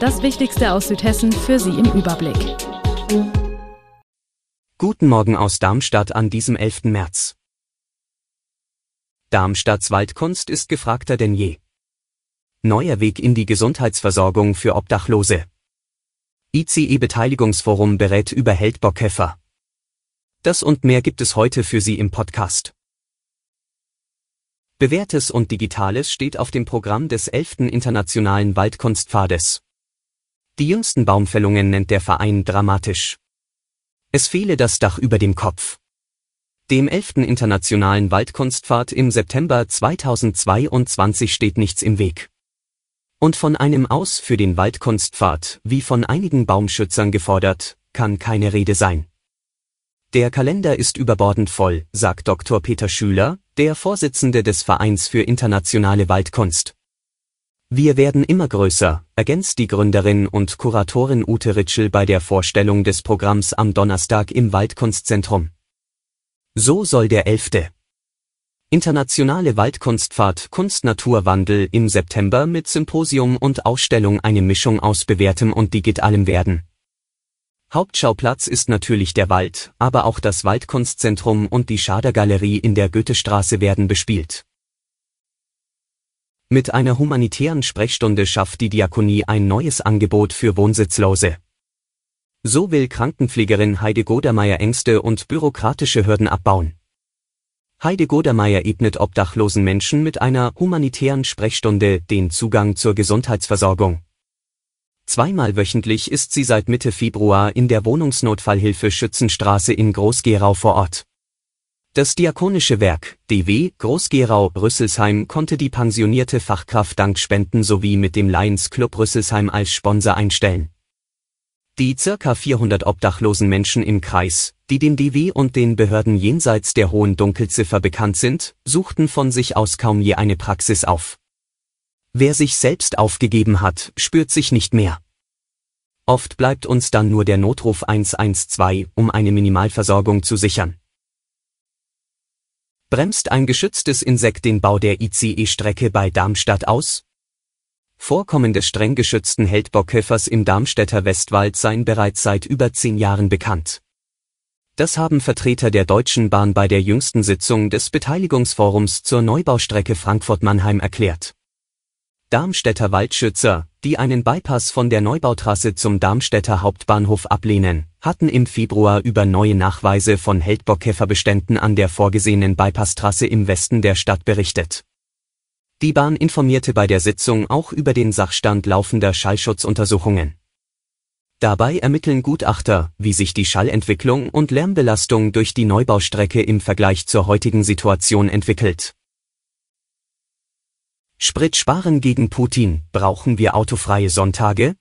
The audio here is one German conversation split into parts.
Das Wichtigste aus Südhessen für Sie im Überblick. Guten Morgen aus Darmstadt an diesem 11. März. Darmstadts Waldkunst ist gefragter denn je. Neuer Weg in die Gesundheitsversorgung für Obdachlose. ICE Beteiligungsforum berät über Heldbockkäfer. Das und mehr gibt es heute für Sie im Podcast. Bewährtes und Digitales steht auf dem Programm des 11. Internationalen Waldkunstpfades. Die jüngsten Baumfällungen nennt der Verein dramatisch. Es fehle das Dach über dem Kopf. Dem 11. Internationalen Waldkunstpfad im September 2022 steht nichts im Weg. Und von einem Aus für den Waldkunstpfad, wie von einigen Baumschützern gefordert, kann keine Rede sein. Der Kalender ist überbordend voll, sagt Dr. Peter Schüler, der Vorsitzende des Vereins für internationale Waldkunst. Wir werden immer größer, ergänzt die Gründerin und Kuratorin Ute Ritschel bei der Vorstellung des Programms am Donnerstag im Waldkunstzentrum. So soll der 11. Internationale Waldkunstfahrt Kunst-Natur-Wandel im September mit Symposium und Ausstellung eine Mischung aus bewährtem und digitalem werden. Hauptschauplatz ist natürlich der Wald, aber auch das Waldkunstzentrum und die Schadergalerie in der Goethestraße werden bespielt. Mit einer humanitären Sprechstunde schafft die Diakonie ein neues Angebot für Wohnsitzlose. So will Krankenpflegerin Heide Godermeier Ängste und bürokratische Hürden abbauen. Heide Godermeier ebnet obdachlosen Menschen mit einer humanitären Sprechstunde den Zugang zur Gesundheitsversorgung. Zweimal wöchentlich ist sie seit Mitte Februar in der Wohnungsnotfallhilfe Schützenstraße in Groß-Gerau vor Ort. Das Diakonische Werk, DW, Groß-Gerau-Rüsselsheim konnte die pensionierte Fachkraft dank Spenden sowie mit dem Lions Club Rüsselsheim als Sponsor einstellen. Die circa 400 obdachlosen Menschen im Kreis, die dem DW und den Behörden jenseits der hohen Dunkelziffer bekannt sind, suchten von sich aus kaum je eine Praxis auf. Wer sich selbst aufgegeben hat, spürt sich nicht mehr. Oft bleibt uns dann nur der Notruf 112, um eine Minimalversorgung zu sichern. Bremst ein geschütztes Insekt den Bau der ICE-Strecke bei Darmstadt aus? Vorkommen des streng geschützten Heldbockkäfers im Darmstädter Westwald seien bereits seit über zehn Jahren bekannt. Das haben Vertreter der Deutschen Bahn bei der jüngsten Sitzung des Beteiligungsforums zur Neubaustrecke Frankfurt-Mannheim erklärt. Darmstädter Waldschützer, die einen Bypass von der Neubautrasse zum Darmstädter Hauptbahnhof ablehnen, hatten im Februar über neue Nachweise von Heldbockkäferbeständen an der vorgesehenen Bypasstrasse im Westen der Stadt berichtet. Die Bahn informierte bei der Sitzung auch über den Sachstand laufender Schallschutzuntersuchungen. Dabei ermitteln Gutachter, wie sich die Schallentwicklung und Lärmbelastung durch die Neubaustrecke im Vergleich zur heutigen Situation entwickelt. Sprit sparen gegen Putin, brauchen wir autofreie Sonntage?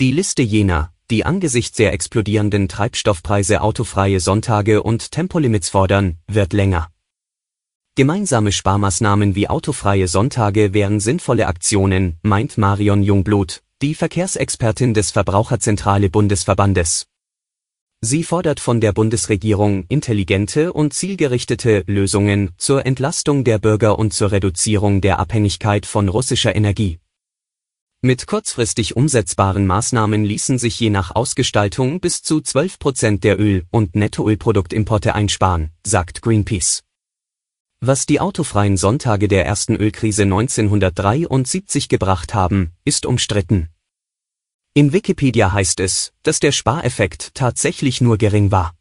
Die Liste jener, die angesichts der explodierenden Treibstoffpreise autofreie Sonntage und Tempolimits fordern, wird länger. Gemeinsame Sparmaßnahmen wie autofreie Sonntage wären sinnvolle Aktionen, meint Marion Jungblut, die Verkehrsexpertin des Verbraucherzentrale Bundesverbandes. Sie fordert von der Bundesregierung intelligente und zielgerichtete Lösungen zur Entlastung der Bürger und zur Reduzierung der Abhängigkeit von russischer Energie. Mit kurzfristig umsetzbaren Maßnahmen ließen sich je nach Ausgestaltung bis zu 12 Prozent der Öl- und Nettoölproduktimporte einsparen, sagt Greenpeace. Was die autofreien Sonntage der ersten Ölkrise 1973 gebracht haben, ist umstritten. In Wikipedia heißt es, dass der Spareffekt tatsächlich nur gering war.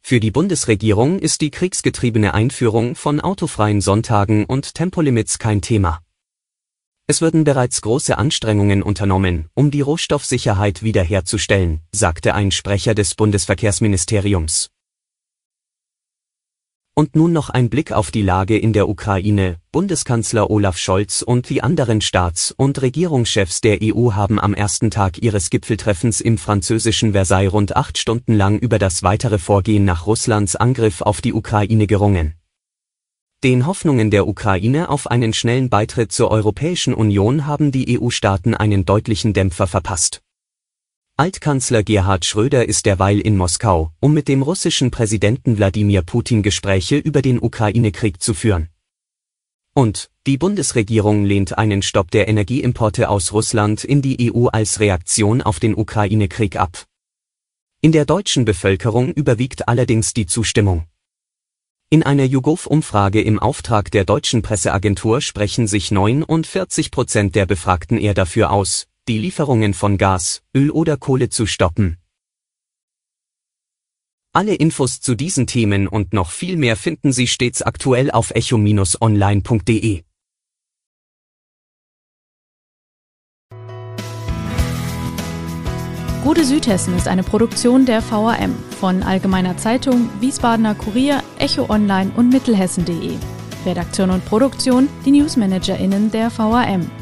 Für die Bundesregierung ist die kriegsgetriebene Einführung von autofreien Sonntagen und Tempolimits kein Thema. Es würden bereits große Anstrengungen unternommen, um die Rohstoffsicherheit wiederherzustellen, sagte ein Sprecher des Bundesverkehrsministeriums. Und nun noch ein Blick auf die Lage in der Ukraine. Bundeskanzler Olaf Scholz und die anderen Staats- und Regierungschefs der EU haben am ersten Tag ihres Gipfeltreffens im französischen Versailles rund acht Stunden lang über das weitere Vorgehen nach Russlands Angriff auf die Ukraine gerungen. Den Hoffnungen der Ukraine auf einen schnellen Beitritt zur Europäischen Union haben die EU-Staaten einen deutlichen Dämpfer verpasst. Altkanzler Gerhard Schröder ist derweil in Moskau, um mit dem russischen Präsidenten Wladimir Putin Gespräche über den Ukraine-Krieg zu führen. Und die Bundesregierung lehnt einen Stopp der Energieimporte aus Russland in die EU als Reaktion auf den Ukraine-Krieg ab. In der deutschen Bevölkerung überwiegt allerdings die Zustimmung. In einer YouGov-Umfrage im Auftrag der deutschen Presseagentur sprechen sich 49 Prozent der Befragten eher dafür aus, die Lieferungen von Gas, Öl oder Kohle zu stoppen. Alle Infos zu diesen Themen und noch viel mehr finden Sie stets aktuell auf echo-online.de. Gute Südhessen ist eine Produktion der VAM von Allgemeiner Zeitung, Wiesbadener Kurier, Echo Online und Mittelhessen.de. Redaktion und Produktion die NewsmanagerInnen der VAM.